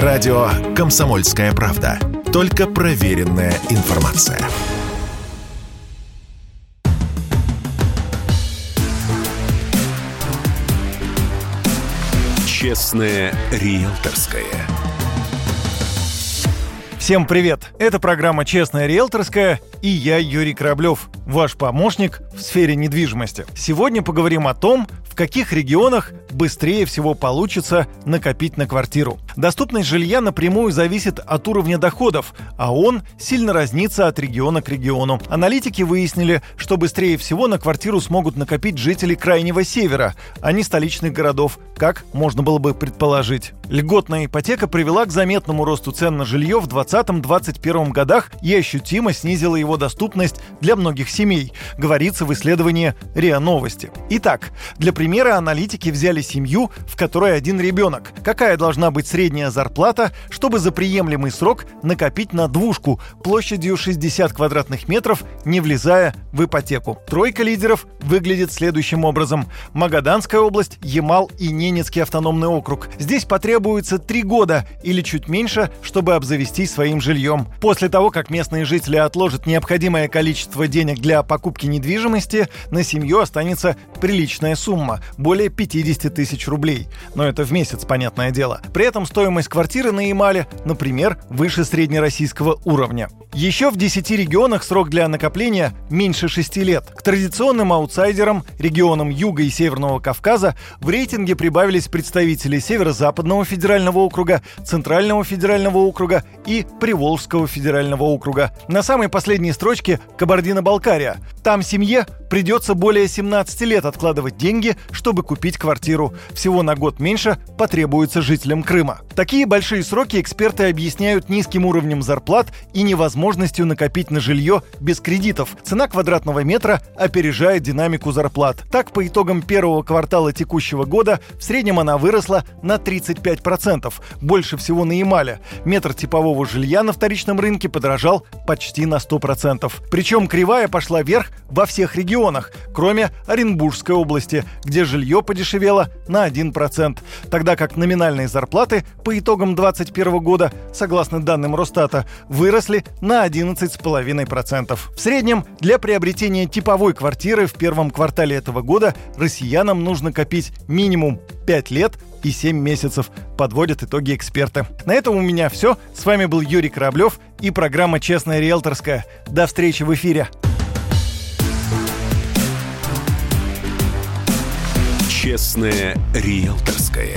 Радио «Комсомольская правда». Только проверенная информация. Честное риэлторское. Всем привет! Это программа «Честная риэлторская» и я, Юрий Кораблев, ваш помощник в сфере недвижимости. Сегодня поговорим о том, в каких регионах быстрее всего получится накопить на квартиру. Доступность жилья напрямую зависит от уровня доходов, а он сильно разнится от региона к региону. Аналитики выяснили, что быстрее всего на квартиру смогут накопить жители Крайнего Севера, а не столичных городов, как можно было бы предположить. Льготная ипотека привела к заметному росту цен на жилье в 2020-2021 годах и ощутимо снизила его доступность для многих семей, говорится в исследовании РИА Новости. Итак, для примера аналитики взяли семью, в которой один ребенок. Какая должна быть средняя зарплата, чтобы за приемлемый срок накопить на двушку площадью 60 квадратных метров, не влезая в ипотеку? Тройка лидеров выглядит следующим образом. Магаданская область, Ямал и Ненецкий автономный округ. Здесь потребуется три года или чуть меньше, чтобы обзавестись своим жильем. После того, как местные жители отложат необходимое количество денег для покупки недвижимости, на семью останется приличная сумма более 50 тысяч рублей. Но это в месяц, понятное дело. При этом стоимость квартиры на Ямале, например, выше среднероссийского уровня. Еще в 10 регионах срок для накопления меньше 6 лет. К традиционным аутсайдерам, регионам Юга и Северного Кавказа, в рейтинге прибавились представители Северо-Западного федерального округа, Центрального федерального округа и Приволжского федерального округа. На самой последней строчке Кабардино-Балкария. Там семье придется более 17 лет откладывать деньги, чтобы купить квартиру. Всего на год меньше потребуется жителям Крыма. Такие большие сроки эксперты объясняют низким уровнем зарплат и невозможностью накопить на жилье без кредитов. Цена квадратного метра опережает динамику зарплат. Так, по итогам первого квартала текущего года в среднем она выросла на 35%. Больше всего на Ямале. Метр типового жилья на вторичном рынке подорожал почти на 100%. Причем кривая пошла вверх во всех регионах, кроме Оренбургской области, где жилье подешевело на 1%, тогда как номинальные зарплаты по итогам 2021 года, согласно данным Росстата, выросли на 11,5%. В среднем для приобретения типовой квартиры в первом квартале этого года россиянам нужно копить минимум 5 лет и 7 месяцев, подводят итоги эксперты. На этом у меня все. С вами был Юрий Кораблев и программа «Честная риэлторская». До встречи в эфире. Честное риэлторское.